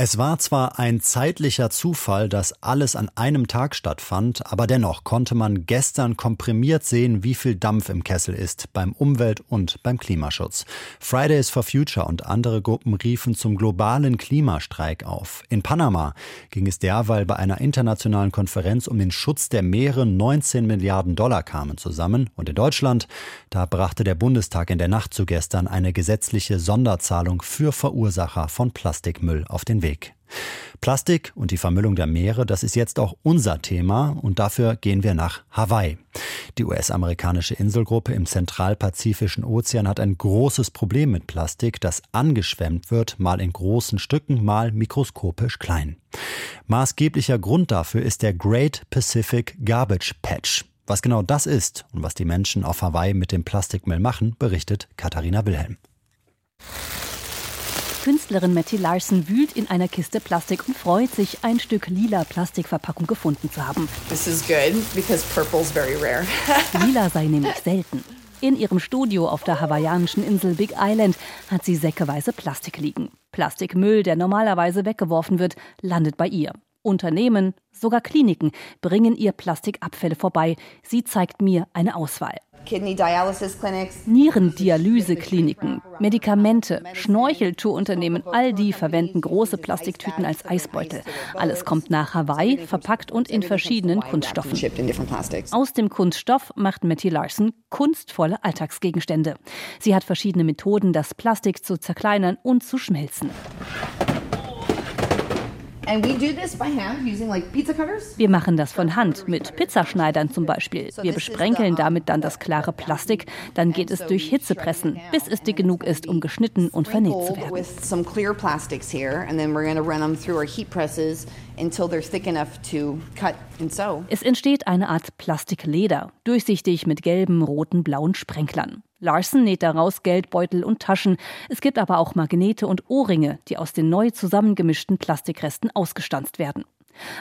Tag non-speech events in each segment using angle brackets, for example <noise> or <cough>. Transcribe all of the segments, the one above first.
Es war zwar ein zeitlicher Zufall, dass alles an einem Tag stattfand, aber dennoch konnte man gestern komprimiert sehen, wie viel Dampf im Kessel ist beim Umwelt- und beim Klimaschutz. Fridays for Future und andere Gruppen riefen zum globalen Klimastreik auf. In Panama ging es derweil bei einer internationalen Konferenz um den Schutz der Meere 19 Milliarden Dollar kamen zusammen. Und in Deutschland, da brachte der Bundestag in der Nacht zu gestern eine gesetzliche Sonderzahlung für Verursacher von Plastikmüll auf den Weg. Weg. Plastik und die Vermüllung der Meere, das ist jetzt auch unser Thema und dafür gehen wir nach Hawaii. Die US-amerikanische Inselgruppe im zentralpazifischen Ozean hat ein großes Problem mit Plastik, das angeschwemmt wird, mal in großen Stücken, mal mikroskopisch klein. Maßgeblicher Grund dafür ist der Great Pacific Garbage Patch. Was genau das ist und was die Menschen auf Hawaii mit dem Plastikmüll machen, berichtet Katharina Wilhelm. Künstlerin Matty Larson wühlt in einer Kiste Plastik und freut sich, ein Stück lila Plastikverpackung gefunden zu haben. This is good because purple's very rare. <laughs> lila sei nämlich selten. In ihrem Studio auf der hawaiianischen Insel Big Island hat sie säckeweise Plastik liegen. Plastikmüll, der normalerweise weggeworfen wird, landet bei ihr. Unternehmen, sogar Kliniken bringen ihr Plastikabfälle vorbei. Sie zeigt mir eine Auswahl. Nierendialysekliniken, Medikamente, Schnorcheltourunternehmen, all die verwenden große Plastiktüten als Eisbeutel. Alles kommt nach Hawaii, verpackt und in verschiedenen Kunststoffen. Aus dem Kunststoff macht Matty Larson kunstvolle Alltagsgegenstände. Sie hat verschiedene Methoden, das Plastik zu zerkleinern und zu schmelzen. Wir machen das von Hand, mit Pizzaschneidern zum Beispiel. Wir besprenkeln damit dann das klare Plastik, dann geht es durch Hitzepressen, bis es dick genug ist, um geschnitten und vernäht zu werden. Es entsteht eine Art Plastikleder, durchsichtig mit gelben, roten, blauen Sprenklern. Larson näht daraus Geldbeutel und Taschen. Es gibt aber auch Magnete und Ohrringe, die aus den neu zusammengemischten Plastikresten ausgestanzt werden.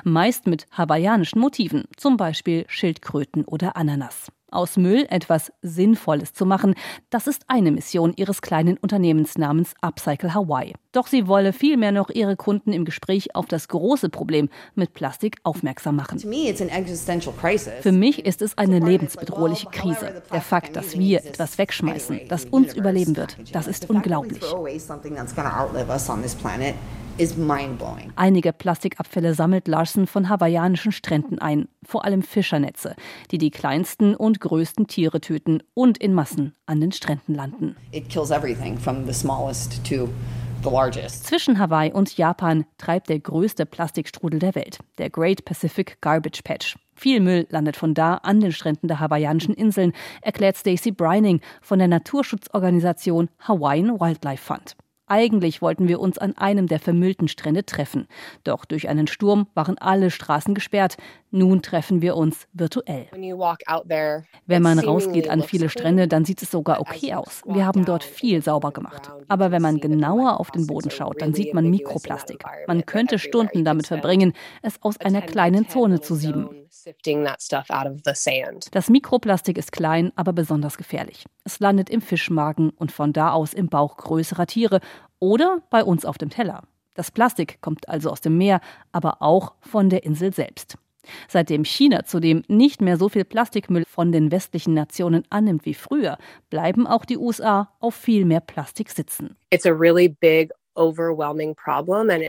Meist mit hawaiianischen Motiven, zum Beispiel Schildkröten oder Ananas. Aus Müll etwas Sinnvolles zu machen, das ist eine Mission ihres kleinen Unternehmens namens Upcycle Hawaii. Doch sie wolle vielmehr noch ihre Kunden im Gespräch auf das große Problem mit Plastik aufmerksam machen. Für mich ist es eine lebensbedrohliche Krise. Der Fakt, dass wir etwas wegschmeißen, das uns überleben wird, das ist unglaublich. Einige Plastikabfälle sammelt Larsen von hawaiianischen Stränden ein, vor allem Fischernetze, die die kleinsten und größten Tiere töten und in Massen an den Stränden landen. Zwischen Hawaii und Japan treibt der größte Plastikstrudel der Welt, der Great Pacific Garbage Patch. Viel Müll landet von da an den Stränden der hawaiianischen Inseln, erklärt Stacey Brining von der Naturschutzorganisation Hawaiian Wildlife Fund. Eigentlich wollten wir uns an einem der vermüllten Strände treffen. Doch durch einen Sturm waren alle Straßen gesperrt. Nun treffen wir uns virtuell. Wenn man rausgeht an viele Strände, dann sieht es sogar okay aus. Wir haben dort viel sauber gemacht. Aber wenn man genauer auf den Boden schaut, dann sieht man Mikroplastik. Man könnte Stunden damit verbringen, es aus einer kleinen Zone zu sieben. Das Mikroplastik ist klein, aber besonders gefährlich. Es landet im Fischmagen und von da aus im Bauch größerer Tiere oder bei uns auf dem Teller. Das Plastik kommt also aus dem Meer, aber auch von der Insel selbst. Seitdem China zudem nicht mehr so viel Plastikmüll von den westlichen Nationen annimmt wie früher, bleiben auch die USA auf viel mehr Plastik sitzen. It's a really big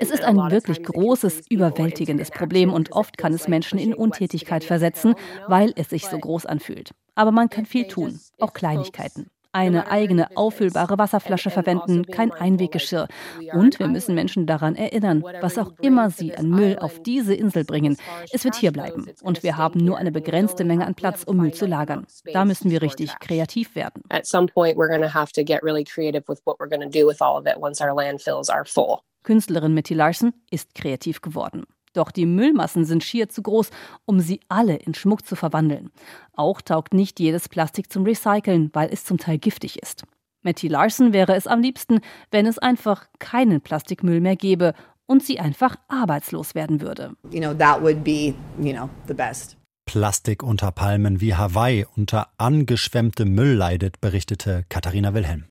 es ist ein wirklich großes, überwältigendes Problem und oft kann es Menschen in Untätigkeit versetzen, weil es sich so groß anfühlt. Aber man kann viel tun, auch Kleinigkeiten eine eigene auffüllbare Wasserflasche verwenden, kein Einweggeschirr. Und wir müssen Menschen daran erinnern, was auch immer sie an Müll auf diese Insel bringen. Es wird hier bleiben. Und wir haben nur eine begrenzte Menge an Platz, um Müll zu lagern. Da müssen wir richtig kreativ werden. Künstlerin Mitty Larson ist kreativ geworden. Doch die Müllmassen sind schier zu groß, um sie alle in Schmuck zu verwandeln. Auch taugt nicht jedes Plastik zum Recyceln, weil es zum Teil giftig ist. Matty Larson wäre es am liebsten, wenn es einfach keinen Plastikmüll mehr gäbe und sie einfach arbeitslos werden würde. You know, that would be, you know, the best. Plastik unter Palmen wie Hawaii unter angeschwemmtem Müll leidet, berichtete Katharina Wilhelm.